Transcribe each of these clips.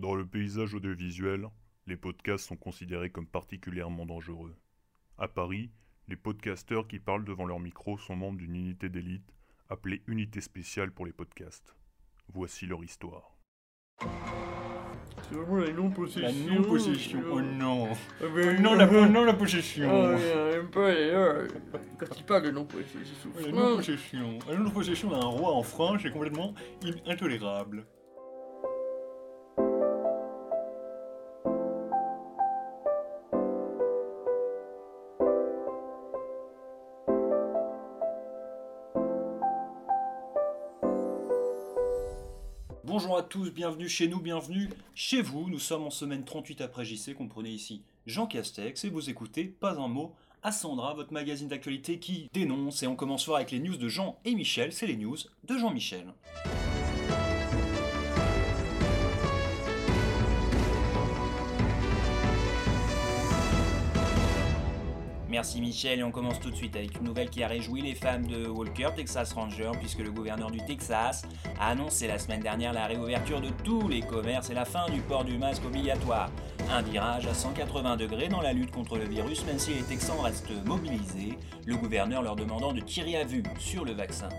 Dans le paysage audiovisuel, les podcasts sont considérés comme particulièrement dangereux. À Paris, les podcasteurs qui parlent devant leur micro sont membres d'une unité d'élite appelée Unité spéciale pour les podcasts. Voici leur histoire. C'est vraiment la non-possession. La non-possession, oh non. Ah, Oh non, la, oh non, la possession. Oh, j'aime pas euh, Quand il parle de non-possession, c'est La non-possession. La non-possession d'un roi en France est complètement in- intolérable. Tous, bienvenue chez nous, bienvenue chez vous. Nous sommes en semaine 38 après JC, comprenez ici Jean Castex, et vous écoutez Pas un mot à Sandra, votre magazine d'actualité qui dénonce. Et on commence fort avec les news de Jean et Michel, c'est les news de Jean-Michel. Merci Michel et on commence tout de suite avec une nouvelle qui a réjoui les fans de Walker Texas Ranger puisque le gouverneur du Texas a annoncé la semaine dernière la réouverture de tous les commerces et la fin du port du masque obligatoire. Un virage à 180 degrés dans la lutte contre le virus même si les Texans restent mobilisés, le gouverneur leur demandant de tirer à vue sur le vaccin.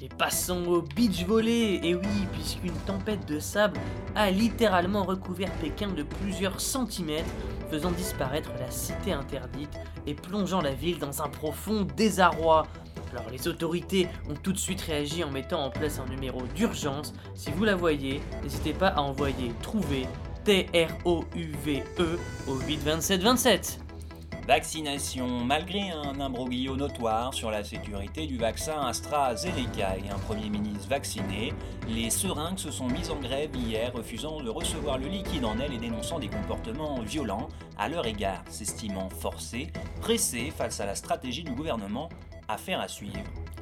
Et passons au beach volley, et oui, puisqu'une tempête de sable a littéralement recouvert Pékin de plusieurs centimètres, faisant disparaître la cité interdite et plongeant la ville dans un profond désarroi. Alors les autorités ont tout de suite réagi en mettant en place un numéro d'urgence. Si vous la voyez, n'hésitez pas à envoyer trouver T-R-O-U-V-E au 82727. Vaccination. Malgré un imbroglio notoire sur la sécurité du vaccin AstraZeneca et un Premier ministre vacciné, les seringues se sont mises en grève hier, refusant de recevoir le liquide en elles et dénonçant des comportements violents à leur égard, s'estimant forcés, pressés face à la stratégie du gouvernement. Affaire à suivre.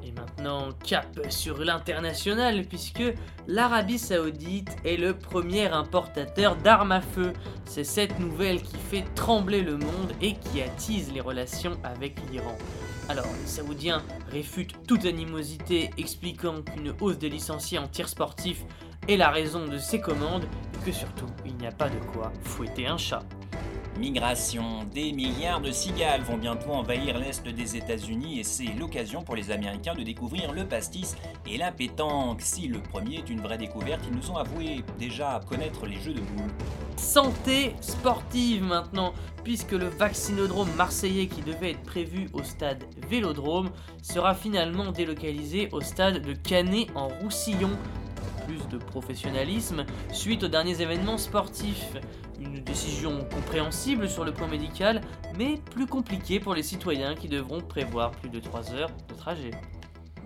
Et maintenant, cap sur l'international, puisque l'Arabie Saoudite est le premier importateur d'armes à feu. C'est cette nouvelle qui fait trembler le monde et qui attise les relations avec l'Iran. Alors, les Saoudiens réfutent toute animosité, expliquant qu'une hausse des licenciés en tir sportif est la raison de ces commandes, et que surtout, il n'y a pas de quoi fouetter un chat. Migration. Des milliards de cigales vont bientôt envahir l'est des États-Unis et c'est l'occasion pour les Américains de découvrir le pastis et la pétanque. Si le premier est une vraie découverte, ils nous ont avoué déjà connaître les jeux de boules. Santé sportive maintenant, puisque le vaccinodrome marseillais qui devait être prévu au stade Vélodrome sera finalement délocalisé au stade de Canet en Roussillon. Plus de professionnalisme suite aux derniers événements sportifs. Une décision compréhensible sur le plan médical, mais plus compliquée pour les citoyens qui devront prévoir plus de 3 heures de trajet.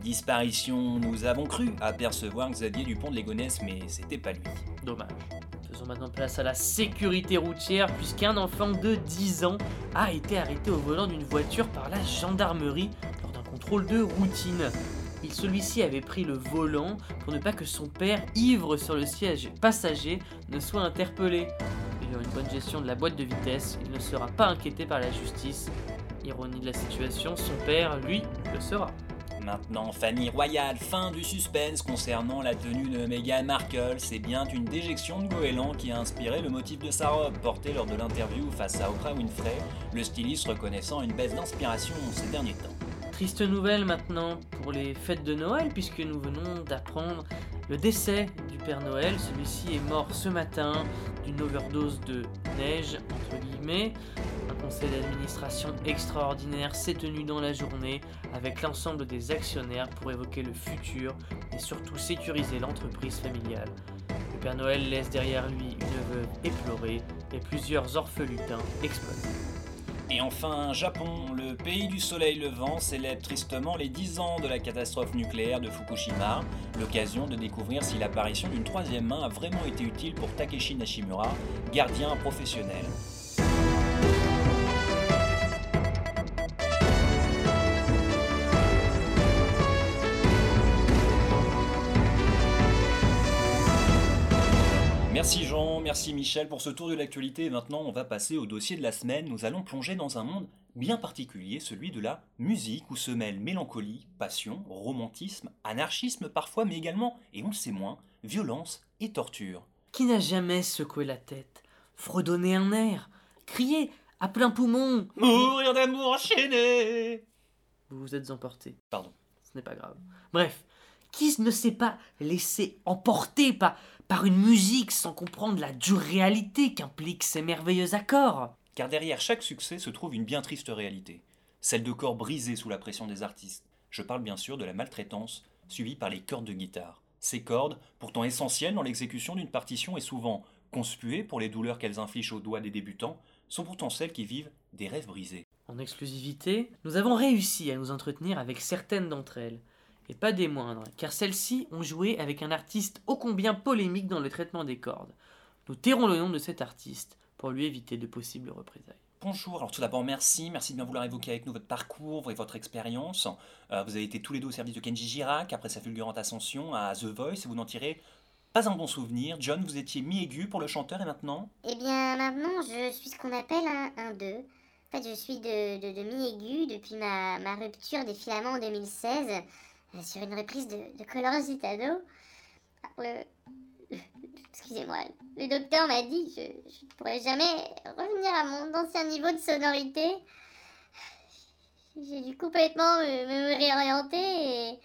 Disparition. Nous avons cru apercevoir Xavier Dupont de Ligonnès, mais c'était pas lui. Dommage. Faisons maintenant place à la sécurité routière puisqu'un enfant de 10 ans a été arrêté au volant d'une voiture par la gendarmerie lors d'un contrôle de routine. Celui-ci avait pris le volant pour ne pas que son père, ivre sur le siège passager, ne soit interpellé. Ayant une bonne gestion de la boîte de vitesse, il ne sera pas inquiété par la justice. Ironie de la situation, son père, lui, le sera. Maintenant, famille royale, fin du suspense concernant la tenue de Meghan Markle. C'est bien une déjection de goéland qui a inspiré le motif de sa robe, portée lors de l'interview face à Oprah Winfrey, le styliste reconnaissant une baisse d'inspiration ces derniers temps. Triste nouvelle maintenant pour les fêtes de Noël, puisque nous venons d'apprendre le décès du Père Noël. Celui-ci est mort ce matin d'une overdose de neige, entre guillemets. Un conseil d'administration extraordinaire s'est tenu dans la journée avec l'ensemble des actionnaires pour évoquer le futur et surtout sécuriser l'entreprise familiale. Le Père Noël laisse derrière lui une veuve éplorée et plusieurs orphelutins exploités. Et enfin, Japon, le pays du soleil levant célèbre tristement les 10 ans de la catastrophe nucléaire de Fukushima, l'occasion de découvrir si l'apparition d'une troisième main a vraiment été utile pour Takeshi Nashimura, gardien professionnel. Merci Jean, merci Michel pour ce tour de l'actualité. Et maintenant, on va passer au dossier de la semaine. Nous allons plonger dans un monde bien particulier, celui de la musique, où se mêlent mélancolie, passion, romantisme, anarchisme parfois, mais également, et on le sait moins, violence et torture. Qui n'a jamais secoué la tête, fredonné un air, crié à plein poumon? Mourir d'amour enchaîné Vous vous êtes emporté. Pardon. Ce n'est pas grave. Bref, qui ne s'est pas laissé emporter par, par une musique sans comprendre la dure réalité qu'impliquent ces merveilleux accords Car derrière chaque succès se trouve une bien triste réalité, celle de corps brisés sous la pression des artistes. Je parle bien sûr de la maltraitance, suivie par les cordes de guitare. Ces cordes, pourtant essentielles dans l'exécution d'une partition et souvent conspuées pour les douleurs qu'elles infligent aux doigts des débutants, sont pourtant celles qui vivent des rêves brisés. En exclusivité, nous avons réussi à nous entretenir avec certaines d'entre elles, et pas des moindres, car celles-ci ont joué avec un artiste ô combien polémique dans le traitement des cordes. Nous tairons le nom de cet artiste pour lui éviter de possibles représailles. Bonjour, alors tout d'abord merci, merci de bien vouloir évoquer avec nous votre parcours et votre expérience. Euh, vous avez été tous les deux au service de Kenji Girac après sa fulgurante ascension à The Voice et vous n'en tirez pas un bon souvenir. John, vous étiez mi-aigu pour le chanteur et maintenant? Eh bien, maintenant, je suis ce qu'on appelle un 2. En fait, je suis de, de, de mi-aigu depuis ma, ma, rupture des filaments en 2016 euh, sur une reprise de, de Color. Le, excusez-moi, le docteur m'a dit que je ne pourrais jamais revenir à mon ancien niveau de sonorité. J'ai dû complètement me, réorienter et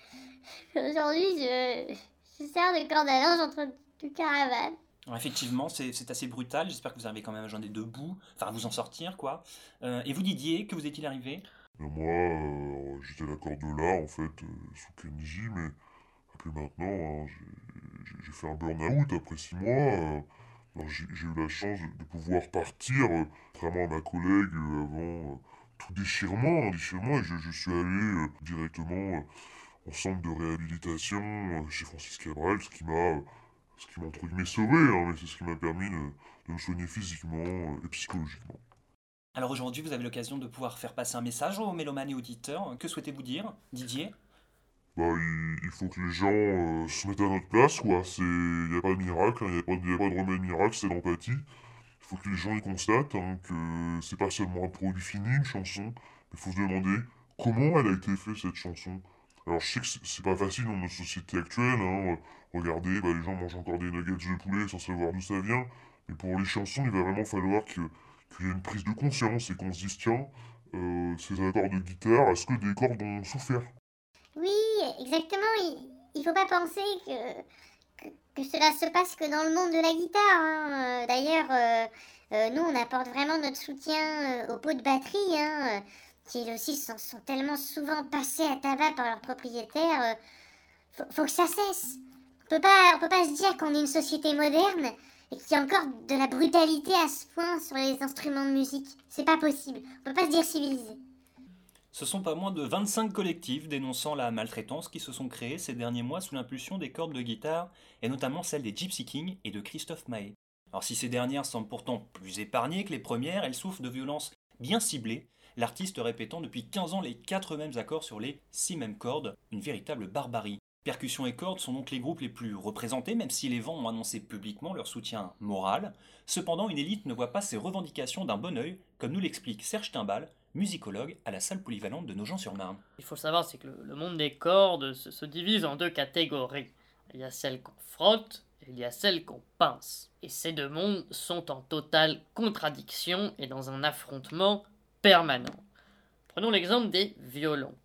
aujourd'hui je, je sers de corde à linge entre deux caravanes. Effectivement, c'est assez brutal. J'espère que vous avez quand même joindre deux bouts, enfin à vous en sortir quoi. Euh, et vous Didier, que vous est-il arrivé? Moi, euh, j'étais corde de là en fait, euh, sous Kenji, mais puis maintenant, hein, j'ai fait un burn-out après six mois. j'ai eu la chance de pouvoir partir, contrairement à ma collègue avant tout déchirement, déchirement, et je, suis allé directement en centre de réhabilitation chez Francis Cabral, ce qui m'a ce qui m'a entre guillemets sauvé, hein, mais c'est ce qui m'a permis de, me soigner physiquement et psychologiquement. Alors aujourd'hui, vous avez l'occasion de pouvoir faire passer un message aux mélomanes et auditeurs. Que souhaitez-vous dire, Didier? Bah, il, faut que les gens euh, se mettent à notre place, quoi. Il n'y a pas de miracle, il n'y a, a, pas de remède miracle, c'est l'empathie. Il faut que les gens y constatent hein, que c'est pas seulement un produit fini, une chanson, il faut se demander comment elle a été faite, cette chanson. Alors je sais que c'est pas facile dans notre société actuelle, hein. regardez, bah, les gens mangent encore des nuggets de poulet sans savoir d'où ça vient, mais pour les chansons, il va vraiment falloir qu'il qu y ait une prise de conscience et qu'on se dise, tiens, euh, ces accords de guitare, est-ce que des cordes ont souffert? Oui, exactement, il, il faut pas penser que, que, cela se passe que dans le monde de la guitare. Hein. D'ailleurs, euh, euh, nous, on apporte vraiment notre soutien aux pots de batterie, hein qui aussi sont, sont, tellement souvent passés à tabac par leurs propriétaires. Euh, faut, faut, que ça cesse. On peut pas, on peut pas se dire qu'on est une société moderne et y a encore de la brutalité à ce point sur les instruments de musique. C'est pas possible. On peut pas se dire civilisé. Ce sont pas moins de 25 collectifs dénonçant la maltraitance qui se sont créés ces derniers mois sous l'impulsion des cordes de guitare, et notamment celle des Gypsy Kings et de Christophe Mahé. Alors si ces dernières semblent pourtant plus épargnées que les premières, elles souffrent de violences bien ciblées, l'artiste répétant depuis 15 ans les quatre mêmes accords sur les six mêmes cordes, une véritable barbarie. Percussions et cordes sont donc les groupes les plus représentés, même si les vents ont annoncé publiquement leur soutien moral. Cependant, une élite ne voit pas ces revendications d'un bon oeil, comme nous l'explique Serge Timbal, musicologue à la salle polyvalente de Nogent-sur-Marne. Il faut savoir, c'est que le, monde des cordes se, se, divise en deux catégories. Il y a celles qu'on frotte et il y a celles qu'on pince. Et ces deux mondes sont en totale contradiction et dans un affrontement permanent. Prenons l'exemple des violons.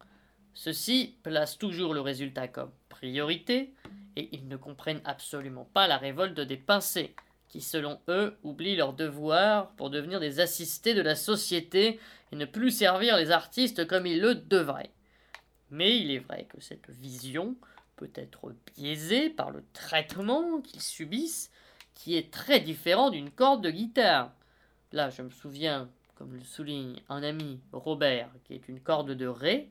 Ceux-ci placent toujours le résultat comme priorité et ils ne comprennent absolument pas la révolte des pincés, qui selon eux oublient leur devoir pour devenir des assistés de la société et ne plus servir les artistes comme ils le devraient. Mais il est vrai que cette vision peut être biaisée par le traitement qu'ils subissent, qui est très différent d'une corde de guitare. Là, je me souviens comme le souligne un ami, Robert, qui est une corde de ré,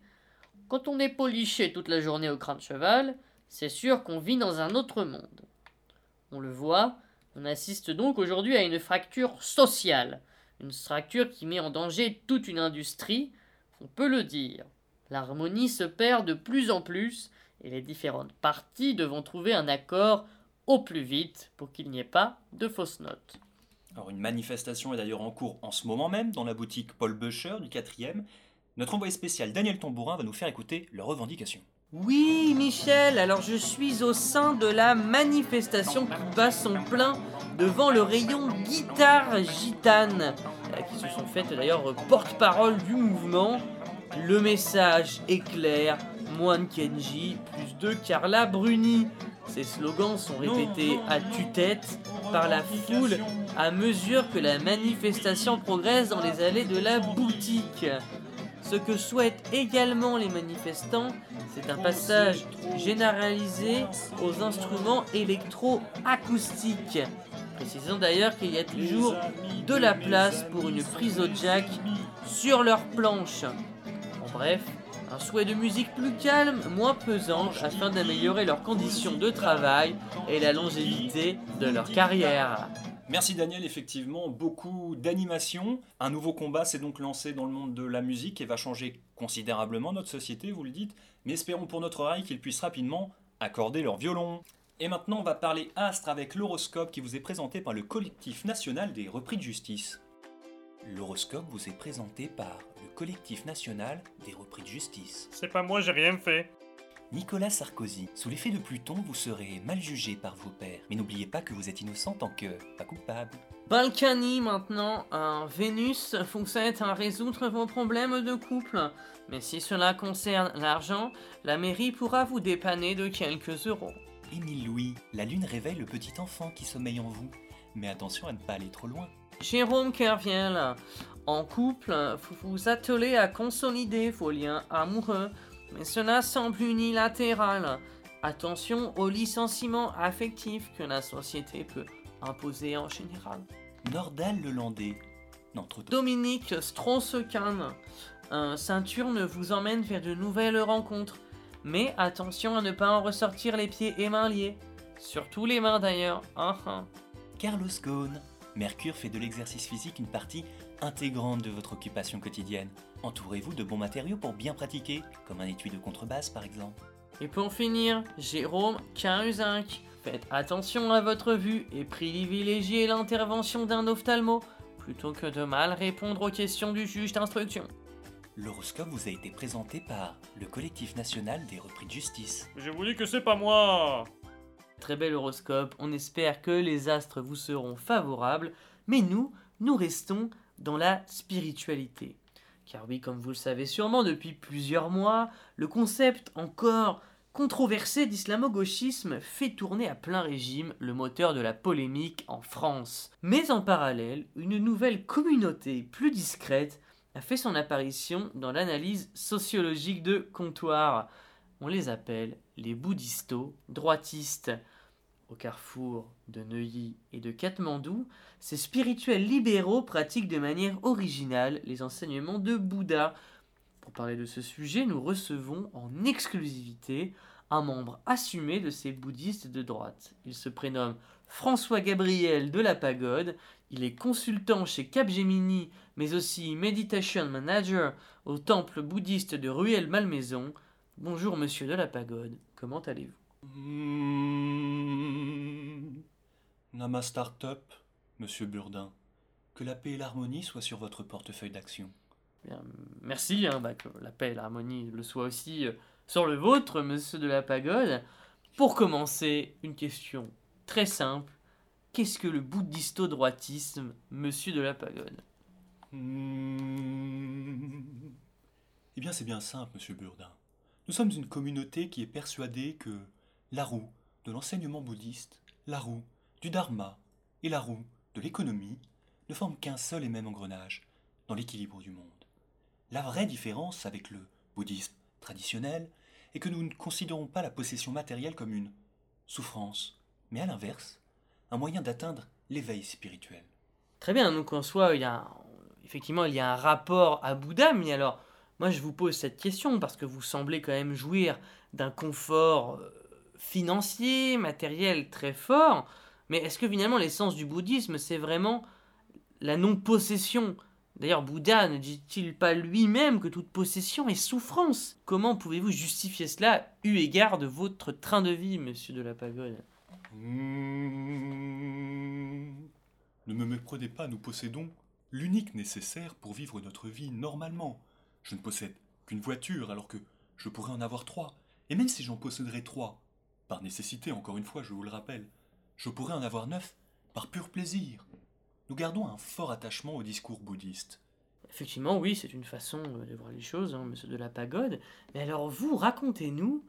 quand on est poliché toute la journée au crâne de cheval, c'est sûr qu'on vit dans un autre monde. On le voit, on assiste donc aujourd'hui à une fracture sociale, une fracture qui met en danger toute une industrie, on peut le dire. L'harmonie se perd de plus en plus et les différentes parties devront trouver un accord au plus vite pour qu'il n'y ait pas de fausses notes. Alors une manifestation est d'ailleurs en cours en ce moment même dans la boutique Paul Boucher du 4e. Notre envoyé spécial Daniel Tambourin va nous faire écouter leurs revendications. Oui, Michel, alors je suis au sein de la manifestation qui bat son plein devant le rayon guitare gitane, euh, qui se sont faites d'ailleurs porte-parole du mouvement. Le message est clair, Moine Kenji, plus de Carla Bruni. Ces slogans sont répétés à tue-tête par la foule à mesure que la manifestation progresse dans les allées de la boutique. Ce que souhaitent également les manifestants, c'est un passage généralisé aux instruments électro-acoustiques. Précisons d'ailleurs qu'il y a toujours de la place pour une prise au jack sur leur planche. En bref, un souhait de musique plus calme, moins pesant, afin d'améliorer leurs conditions de travail et la longévité de leur carrière. Merci Daniel, effectivement, beaucoup d'animation. Un nouveau combat s'est donc lancé dans le monde de la musique et va changer considérablement notre société, vous le dites, mais espérons pour notre oreille qu'ils puissent rapidement accorder leur violon. Et maintenant, on va parler astre avec l'horoscope qui vous est présenté par le collectif national des repris de justice. L'horoscope vous est présenté par le collectif national des repris de justice. C'est pas moi, j'ai rien fait. Nicolas Sarkozy, sous l'effet de Pluton, vous serez mal jugé par vos pairs, mais n'oubliez pas que vous êtes innocent tant que pas coupable. Balkany maintenant, un Vénus fonctionne à résoudre vos problèmes de couple. Mais si cela concerne l'argent, la mairie pourra vous dépanner de quelques euros. Émile Louis, la lune réveille le petit enfant qui sommeille en vous. Mais attention à ne pas aller trop loin. Jérôme Kerviel, en couple, vous vous attelez à consolider vos liens amoureux, mais cela semble unilatéral. Attention aux licenciements affectifs que la société peut imposer en général. Nordal Lelandais. Non, trop tôt. Dominique Strauss-Kahn, un ceinture ne vous emmène vers de nouvelles rencontres, mais attention à ne pas en ressortir les pieds et mains liés. Surtout les mains d'ailleurs. Ah, ah. Carlos Ghosn. Mercure fait de l'exercice physique une partie intégrante de votre occupation quotidienne. Entourez-vous de bons matériaux pour bien pratiquer, comme un étui de contrebasse par exemple. Et pour finir, Jérôme Cahuzac. Faites attention à votre vue et privilégiez l'intervention d'un ophtalmo plutôt que de mal répondre aux questions du juge d'instruction. L'horoscope vous a été présenté par le collectif national des repris de justice. Je vous dis que c'est pas moi. Très bel horoscope, on espère que les astres vous seront favorables, mais nous, nous restons dans la spiritualité. Car oui, comme vous le savez sûrement depuis plusieurs mois, le concept encore controversé d'islamo-gauchisme fait tourner à plein régime le moteur de la polémique en France. Mais en parallèle, une nouvelle communauté plus discrète a fait son apparition dans l'analyse sociologique de comptoir. On les appelle les bouddhistos droitistes. Au carrefour de Neuilly et de Katmandou, ces spirituels libéraux pratiquent de manière originale les enseignements de Bouddha. Pour parler de ce sujet, nous recevons en exclusivité un membre assumé de ces bouddhistes de droite. Il se prénomme François Gabriel de la Pagode, il est consultant chez Capgemini, mais aussi Meditation Manager au temple bouddhiste de Ruelle-Malmaison. Bonjour monsieur de la Pagode, comment allez-vous? Mmh. Nama Startup, monsieur Burdin. Que la paix et l'harmonie soient sur votre portefeuille d'action. Bien, Merci, hein, bah, que la paix et l'harmonie le soient aussi euh, sur le vôtre, monsieur de la Pagode. Pour commencer, une question très simple. Qu'est-ce que le bouddhisto-droitisme, monsieur de la Pagode? Mmh. Eh bien, c'est bien simple, monsieur Burdin. Nous sommes une communauté qui est persuadée que la roue de l'enseignement bouddhiste, la roue du dharma et la roue de l'économie ne forment qu'un seul et même engrenage dans l'équilibre du monde. La vraie différence avec le bouddhisme traditionnel est que nous ne considérons pas la possession matérielle comme une souffrance, mais à l'inverse, un moyen d'atteindre l'éveil spirituel. Très bien, donc en soi, effectivement, il y a un rapport à Bouddha, mais alors, moi je vous pose cette question parce que vous semblez quand même jouir d'un confort euh, financier, matériel très fort, mais est-ce que finalement l'essence du bouddhisme, c'est vraiment la non-possession? D'ailleurs, Bouddha ne dit-il pas lui-même que toute possession est souffrance? Comment pouvez-vous justifier cela, eu égard de votre train de vie, monsieur de la Pagode? Ne me méprenez pas, nous possédons l'unique nécessaire pour vivre notre vie normalement. Je ne possède qu'une voiture alors que je pourrais en avoir trois, Et même si j'en posséderais trois, par nécessité, encore une fois, je vous le rappelle, je pourrais en avoir neuf par pur plaisir. Nous gardons un fort attachement au discours bouddhiste. Effectivement, oui, c'est une façon euh, de voir les choses, hein, monsieur de la pagode. Mais alors, vous, racontez-nous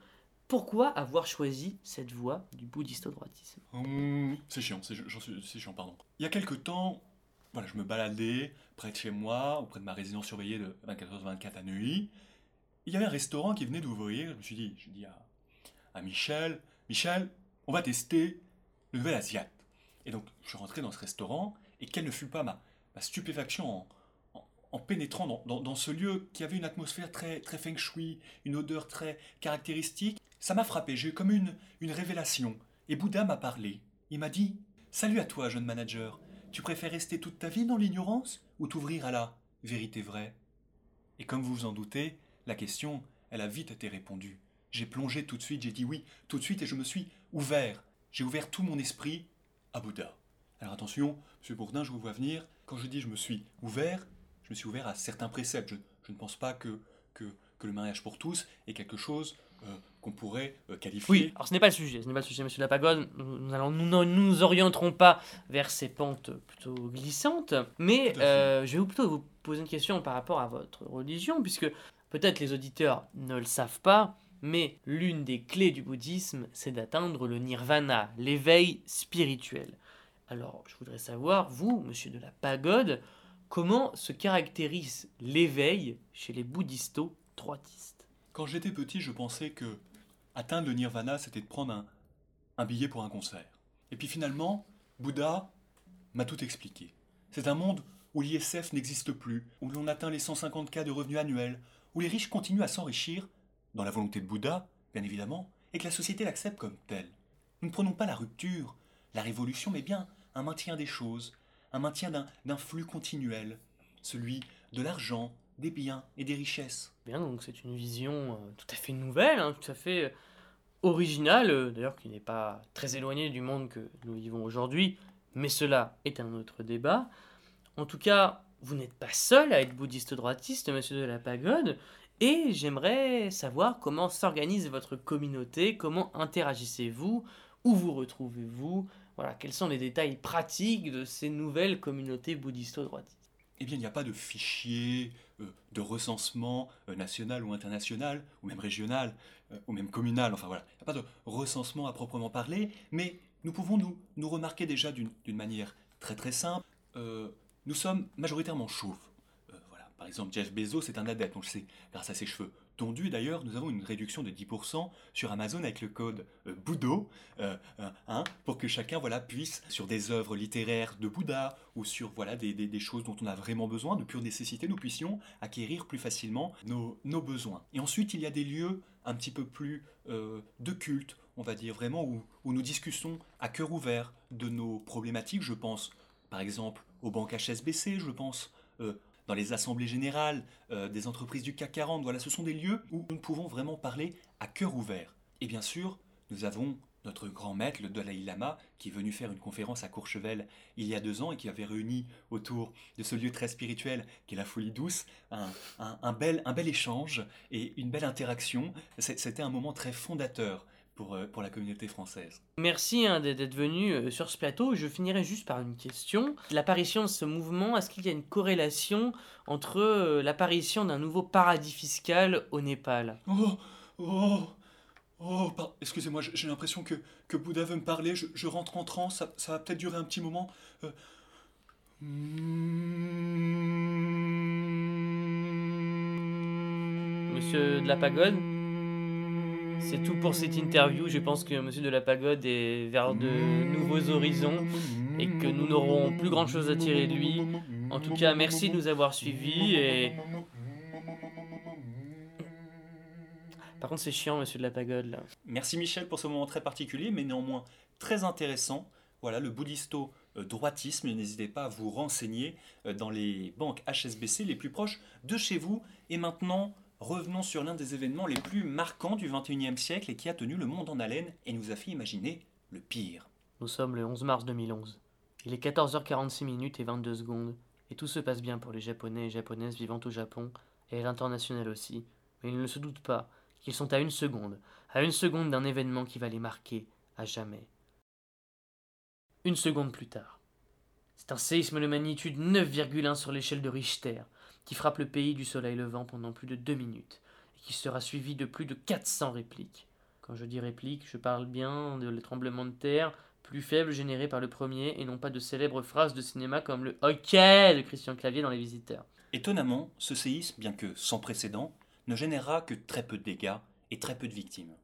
pourquoi avoir choisi cette voie du bouddhisto-droitisme Hum, c'est chiant, c'est chiant, pardon. Il y a quelque temps, voilà, je me baladais près de chez moi, auprès de ma résidence surveillée de 24h24 à Neuilly. Il y avait un restaurant qui venait d'ouvrir. Je me suis dit, je dis à, Michel, Michel, on va tester le nouvel Asiate. Et donc, je suis rentré dans ce restaurant, et quelle ne fut pas ma, stupéfaction en, en- en pénétrant dans, dans- dans ce lieu qui avait une atmosphère très, très feng shui, une odeur très caractéristique. Ça m'a frappé, j'ai eu comme une, une révélation. Et Bouddha m'a parlé. Il m'a dit Salut à toi, jeune manager. Tu préfères rester toute ta vie dans l'ignorance ou t'ouvrir à la vérité vraie? Et comme vous vous en doutez, la question, elle a vite été répondue. J'ai plongé tout de suite, j'ai dit oui tout de suite et je me suis ouvert. J'ai ouvert tout mon esprit à Bouddha. Alors attention, monsieur Bourdin, je vous vois venir. Quand je dis je me suis ouvert, je me suis ouvert à certains préceptes. Je, je ne pense pas que, que, que le mariage pour tous est quelque chose euh, qu'on pourrait euh, qualifier. Oui, alors ce n'est pas le sujet, ce n'est pas le sujet, monsieur de la pagode. Nous, allons, nous ne nous orienterons pas vers ces pentes plutôt glissantes, mais euh, je vais plutôt vous poser une question par rapport à votre religion, puisque peut-être les auditeurs ne le savent pas, mais l'une des clés du bouddhisme, c'est d'atteindre le nirvana, l'éveil spirituel. Alors, je voudrais savoir, vous, monsieur de la pagode, comment se caractérise l'éveil chez les bouddhisto-droitistes Quand j'étais petit, je pensais que atteindre le nirvana, c'était de prendre un, billet pour un concert. Et puis finalement, Bouddha m'a tout expliqué. C'est un monde où l'ISF n'existe plus, où l'on atteint les 150 cas de revenus annuels, où les riches continuent à s'enrichir, dans la volonté de Bouddha, bien évidemment, et que la société l'accepte comme telle. Nous ne prenons pas la rupture, la révolution, mais bien un maintien des choses, un maintien d'un- flux continuel, celui de l'argent, des biens et des richesses. Bien, donc c'est une vision euh, tout à fait nouvelle, hein, tout à fait euh, originale, euh, d'ailleurs qui n'est pas très éloignée du monde que nous vivons aujourd'hui, mais cela est un autre débat. En tout cas, vous n'êtes pas seul à être bouddhiste droitiste, monsieur de la pagode, et j'aimerais savoir comment s'organise votre communauté, comment interagissez-vous, où vous retrouvez-vous, voilà, quels sont les détails pratiques de ces nouvelles communautés bouddhisto-droitistes? Eh bien, il n'y a pas de fichier euh, de recensement euh, national ou international, ou même régional, euh, ou même communal, enfin voilà. Il n'y a pas de recensement à proprement parler, mais nous pouvons nous, nous remarquer déjà d'une manière très très simple. Nous sommes majoritairement chauves. Par exemple, Jeff Bezos est un adepte, on le sait, grâce à ses cheveux tondus d'ailleurs, nous avons une réduction de 10% sur Amazon avec le code euh, Bouddho, euh, euh, hein, pour que chacun voilà, puisse, sur des œuvres littéraires de Bouddha, ou sur voilà, des, choses dont on a vraiment besoin, de pure nécessité, nous puissions acquérir plus facilement nos, besoins. Et ensuite, il y a des lieux un petit peu plus euh, de culte, on va dire vraiment, où, où nous discutons à cœur ouvert de nos problématiques. Je pense par exemple aux banques HSBC, je pense dans les assemblées générales euh, des entreprises du CAC 40. Voilà, ce sont des lieux où nous pouvons vraiment parler à cœur ouvert. Et bien sûr, nous avons notre grand maître, le Dalai Lama, qui est venu faire une conférence à Courchevel il y a deux ans et qui avait réuni autour de ce lieu très spirituel qui est la folie douce un, bel, échange et une belle interaction. C'était un moment très fondateur pour, euh, pour la communauté française. Merci hein, d'être venu euh, sur ce plateau. Je finirai juste par une question. L'apparition de ce mouvement, est-ce qu'il y a une corrélation entre euh, l'apparition d'un nouveau paradis fiscal au Népal? Oh, oh, oh, excusez-moi, j'ai j'ai l'impression que, que Bouddha veut me parler, je, je rentre en transe, ça, ça va peut-être durer un petit moment. Euh, Monsieur de la Pagode? C'est tout pour cette interview. Je pense que Monsieur de la Pagode est vers de nouveaux horizons et que nous n'aurons plus grand chose à tirer de lui. En tout cas, merci de nous avoir suivis et... Par contre, c'est chiant, Monsieur de la Pagode. Merci Michel pour ce moment très particulier, mais néanmoins très intéressant. Voilà, le bouddhisto droitisme, n'hésitez pas à vous renseigner euh, dans les banques HSBC les plus proches de chez vous. Et maintenant, revenons sur l'un des événements les plus marquants du 21e siècle et qui a tenu le monde en haleine et nous a fait imaginer le pire. Nous sommes le 11 mars 2011. Il est 14h46 minutes et 22 secondes, et tout se passe bien pour les Japonais et Japonaises vivant au Japon, et à l'international aussi, mais ils ne se doutent pas qu'ils sont à une seconde, à une seconde d'un événement qui va les marquer à jamais. Une seconde plus tard. C'est un séisme de magnitude 9,1 sur l'échelle de Richter qui frappe le pays du soleil levant pendant plus de deux minutes et qui sera suivi de plus de 400 répliques. Quand je dis répliques, je parle bien de les tremblements de terre plus faibles générés par le premier et non pas de célèbres phrases de cinéma comme le OK de Christian Clavier dans Les Visiteurs. Étonnamment, ce séisme, bien que sans précédent, ne générera que très peu de dégâts et très peu de victimes.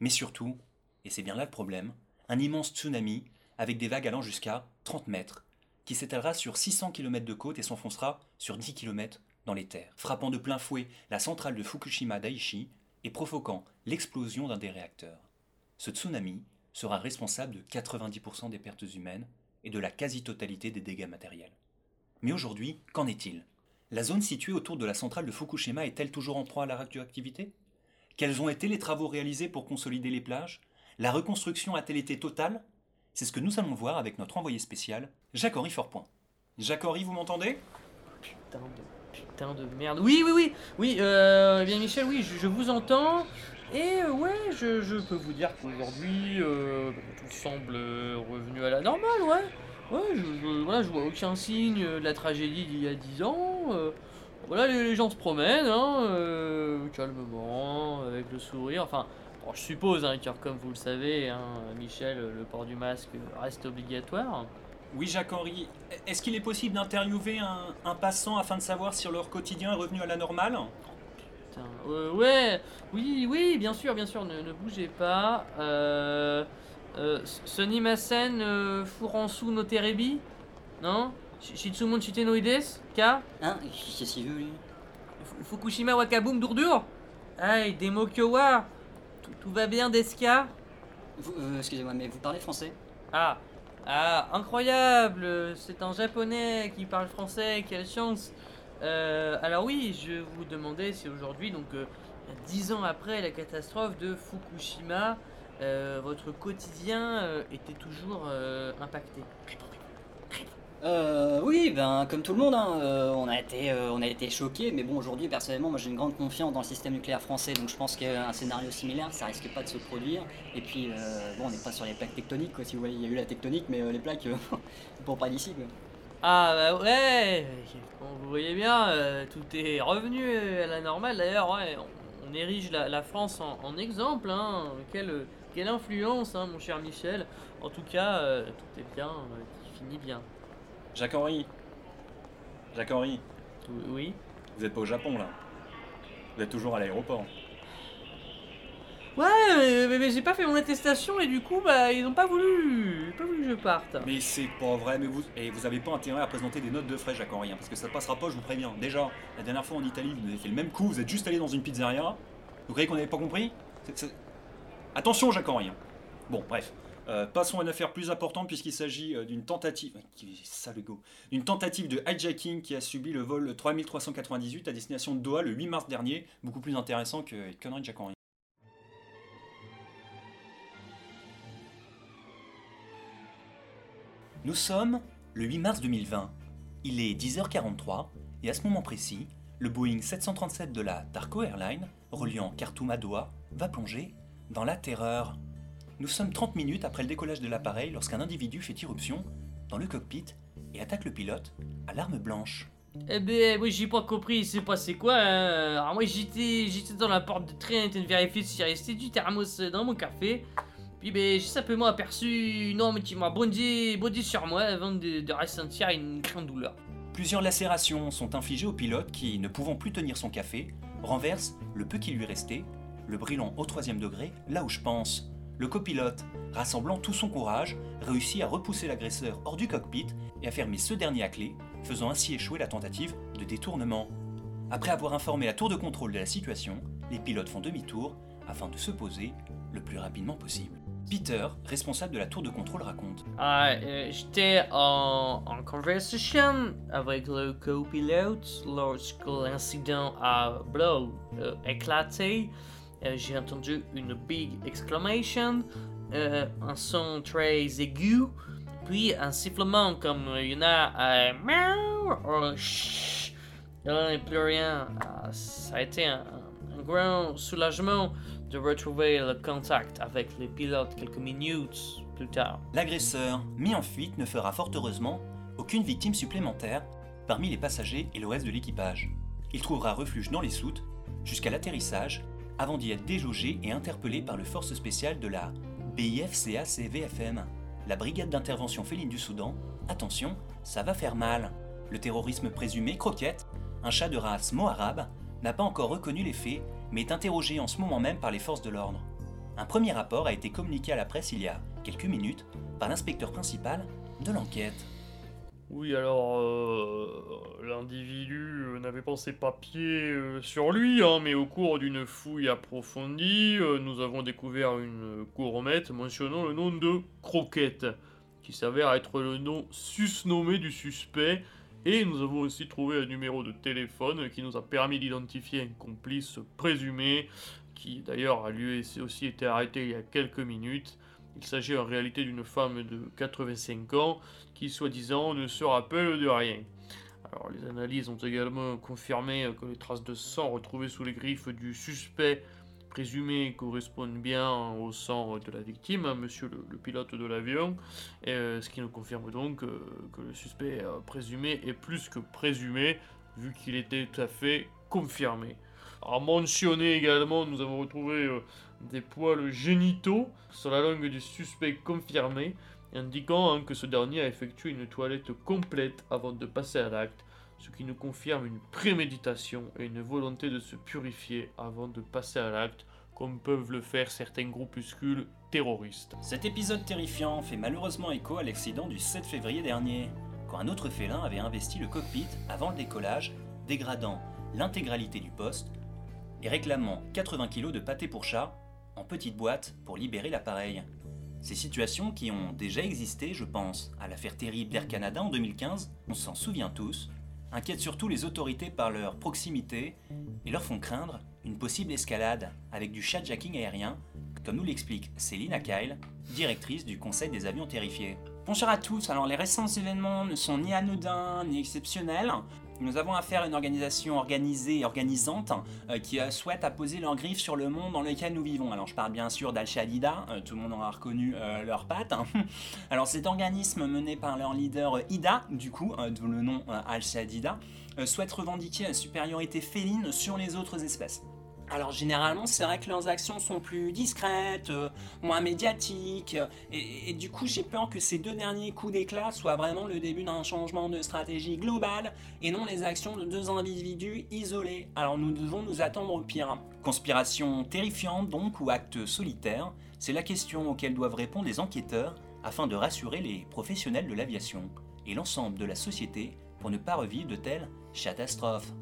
Mais surtout, et c'est bien là le problème, un immense tsunami avec des vagues allant jusqu'à 30 mètres, qui s'étalera sur 600 km de côte et s'enfoncera sur 10 km dans les terres, frappant de plein fouet la centrale de Fukushima Daiichi et provoquant l'explosion d'un des réacteurs. Ce tsunami sera responsable de 90% des pertes humaines et de la quasi-totalité des dégâts matériels. Mais aujourd'hui, qu'en est-il? La zone située autour de la centrale de Fukushima est-elle toujours en proie à la radioactivité? Quels ont été les travaux réalisés pour consolider les plages? La reconstruction a-t-elle été totale? C'est ce que nous allons voir avec notre envoyé spécial, Jacques-Henri Fortpoint. Jacques-Henri, vous m'entendez? Putain de, putain de merde. Oui, oui, oui, oui, euh, eh bien Michel, oui, je, vous entends. Et euh, ouais, je, peux vous dire qu'aujourd'hui, euh, tout semble euh, revenu à la normale, ouais. Ouais, je, voilà, je vois aucun signe de la tragédie d'il y a 10 ans. voilà, les, gens se promènent, hein, calmement, avec le sourire. Enfin, bon, je suppose, hein, car comme vous le savez, hein, Michel, le port du masque reste obligatoire. Oui, Jacques-Henri, est-ce qu'il est possible d'interviewer un, un passant afin de savoir si leur quotidien est revenu à la normale? Putain, euh, ouais, oui, oui, bien sûr, bien sûr, ne, ne bougez pas. Euh, euh, Sonny Masen, euh, Furansu no Terebi Non? Shi- Shitsumon Shitenoides Ka Hein Qu'est-ce qu'il veut lui? Fu- Fukushima Wakaboom Durdur? Aïe, Demo Kyowa tout, tout va bien, Deska Vous- euh, Excusez-moi, mais vous parlez français Ah, ah, incroyable C'est un japonais qui parle français, quelle chance Euh, Alors oui, je vous demandais si aujourd'hui, donc euh, dix ans après la catastrophe de Fukushima, euh, votre quotidien était toujours impacté. Euh, oui, ben comme tout le monde, hein, euh, on a été, euh, été choqués, mais bon, aujourd'hui, personnellement, moi j'ai une grande confiance dans le système nucléaire français, donc je pense qu'un scénario similaire, ça risque pas de se produire. Et puis, bon, on n'est pas sur les plaques tectoniques, quoi. Si vous voyez, il y a eu la tectonique, mais les plaques, pour pas d'ici, quoi. Ah bah ouais, vous voyez bien, tout est revenu à la normale. D'ailleurs, on, érige la, France en, exemple. Hein. Quelle, influence, hein, mon cher Michel. En tout cas, tout est bien, qui finit bien. Jacques-Henri Jacques-Henri, Oui. vous êtes pas au Japon là Vous êtes toujours à l'aéroport. Ouais, mais, mais- mais j'ai pas fait mon attestation et du coup, bah, ils ont pas voulu, ils ont pas voulu que je parte. Mais c'est pas vrai, mais vous, et vous avez pas intérêt à présenter des notes de frais, Jacques-Henri, hein, parce que ça passera pas, je vous préviens. Déjà, la dernière fois en Italie, vous avez fait le même coup, vous êtes juste allé dans une pizzeria. Vous croyez qu'on n'avait pas compris? Attention, Jacques-Henri. hein. Bon, bref. Euh, passons à une affaire plus importante puisqu'il s'agit euh, d'une tentative, d'une tentative de hijacking qui a subi le vol 3398 à destination de Doha le 8 mars dernier, beaucoup plus intéressant que les conneries de Jacques-Henri. Nous sommes le 8 mars 2020. Il est 10h43 et à ce moment précis, le Boeing 737 de la Tarko Airlines, reliant Khartoum à Doha, va plonger dans la terreur. Nous sommes 30 minutes après le décollage de l'appareil lorsqu'un individu fait irruption dans le cockpit et attaque le pilote à l'arme blanche. Eh ben, oui, j'ai pas compris, il s'est passé quoi hein? Alors, moi, j'étais j'étais dans la porte de train, en train de vérifier s'il restait du thermos dans mon café. Puis, ben, j'ai simplement aperçu une homme qui m'a bondi, bondi sur moi avant de, de ressentir une grande douleur. Plusieurs lacérations sont infligées au pilote qui, ne pouvant plus tenir son café, renverse le peu qui lui restait, le brûlant au troisième degré, là où je pense. Le copilote, rassemblant tout son courage, réussit à repousser l'agresseur hors du cockpit et à fermer ce dernier à clé, faisant ainsi échouer la tentative de détournement. Après avoir informé la tour de contrôle de la situation, les pilotes font demi-tour afin de se poser le plus rapidement possible. Peter, responsable de la tour de contrôle, raconte. Ah, euh, j'étais en, conversation avec le copilote lorsque l'incident a euh, éclaté. Euh, J'ai entendu une big exclamation, euh, un son très aigu, puis un sifflement comme il y en a euh, ou. Et là, et plus rien. Ah, ça a été un un grand soulagement de retrouver le contact avec les pilotes quelques minutes plus tard. L'agresseur, mis en fuite, ne fera fort heureusement aucune victime supplémentaire parmi les passagers et le reste de l'équipage. Il trouvera refuge dans les soutes jusqu'à l'atterrissage avant d'y être déjaugé et interpellé par le force spéciale de la BIFCA-CVFM, la Brigade d'intervention féline du Soudan. Attention, ça va faire mal. Le terrorisme présumé, Croquette, un chat de race moharabe, n'a pas encore reconnu les faits, mais est interrogé en ce moment même par les forces de l'ordre. Un premier rapport a été communiqué à la presse il y a quelques minutes par l'inspecteur principal de l'enquête. Oui, alors, euh, l'individu euh, n'avait pas ses papiers euh, sur lui, hein, mais au cours d'une fouille approfondie, nous avons découvert une gourmette mentionnant le nom de Croquette, qui s'avère être le nom susnommé du suspect, et nous avons aussi trouvé un numéro de téléphone qui nous a permis d'identifier un complice présumé, qui d'ailleurs a lui aussi été arrêté il y a quelques minutes. Il s'agit en réalité d'une femme de 85 ans qui, soi-disant, ne se rappelle de rien. Alors, les analyses ont également confirmé que les traces de sang retrouvées sous les griffes du suspect présumé correspondent bien au sang de la victime, hein, monsieur le, pilote de l'avion, euh, ce qui nous confirme donc euh, que le suspect euh, présumé est plus que présumé, vu qu'il était tout à fait confirmé. À mentionner également, nous avons retrouvé euh, des poils génitaux sur la langue du suspect confirmé, indiquant hein, que ce dernier a effectué une toilette complète avant de passer à l'acte, ce qui nous confirme une préméditation et une volonté de se purifier avant de passer à l'acte, comme peuvent le faire certains groupuscules terroristes. Cet épisode terrifiant fait malheureusement écho à l'accident du 7 février dernier, quand un autre félin avait investi le cockpit avant le décollage, dégradant l'intégralité du poste et réclamant 80 kg de pâté pour chat en petite boîte pour libérer l'appareil. Ces situations qui ont déjà existé, je pense, à l'affaire terrible d'Air Canada en 2015, on s'en souvient tous, inquiètent surtout les autorités par leur proximité et leur font craindre une possible escalade avec du chatjacking aérien, comme nous l'explique Céline Akail, directrice du Conseil des avions terrifiés. Bonjour à tous, alors les récents événements ne sont ni anodins ni exceptionnels. Nous avons affaire à une organisation organisée et organisante euh, qui euh, souhaite apposer leurs griffes sur le monde dans lequel nous vivons. Alors je parle bien sûr d'Al-Shaddida, euh, tout le monde aura reconnu leurs pattes. hein. Alors cet organisme mené par leur leader Ida, du coup, d'où le nom Al-Shaddida, euh, souhaite revendiquer la supériorité féline sur les autres espèces. Alors généralement, c'est vrai que leurs actions sont plus discrètes, euh, moins médiatiques, euh, et, et du coup j'ai peur que ces deux derniers coups d'éclat soient vraiment le début d'un changement de stratégie globale, et non les actions de deux individus isolés. Alors nous devons nous attendre au pire. Conspiration terrifiante donc, ou acte solitaire, c'est la question auxquelles doivent répondre les enquêteurs afin de rassurer les professionnels de l'aviation et l'ensemble de la société pour ne pas revivre de telles catastrophes.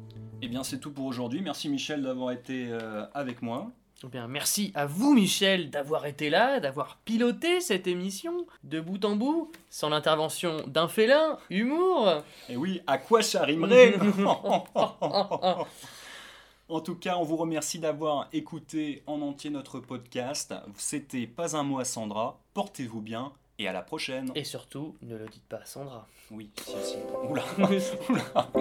Eh bien, c'est tout pour aujourd'hui. Merci Michel d'avoir été euh, avec moi. Eh bien, merci à vous, Michel, d'avoir été là, d'avoir piloté cette émission de bout en bout, sans l'intervention d'un félin, humour. Et oui, à quoi ça rimerait En tout cas, on vous remercie d'avoir écouté en entier notre podcast. C'était Pas un mot à Sandra. Portez-vous bien et à la prochaine. Et surtout, ne le dites pas à Sandra. Oui, si, si. Oula. Oula.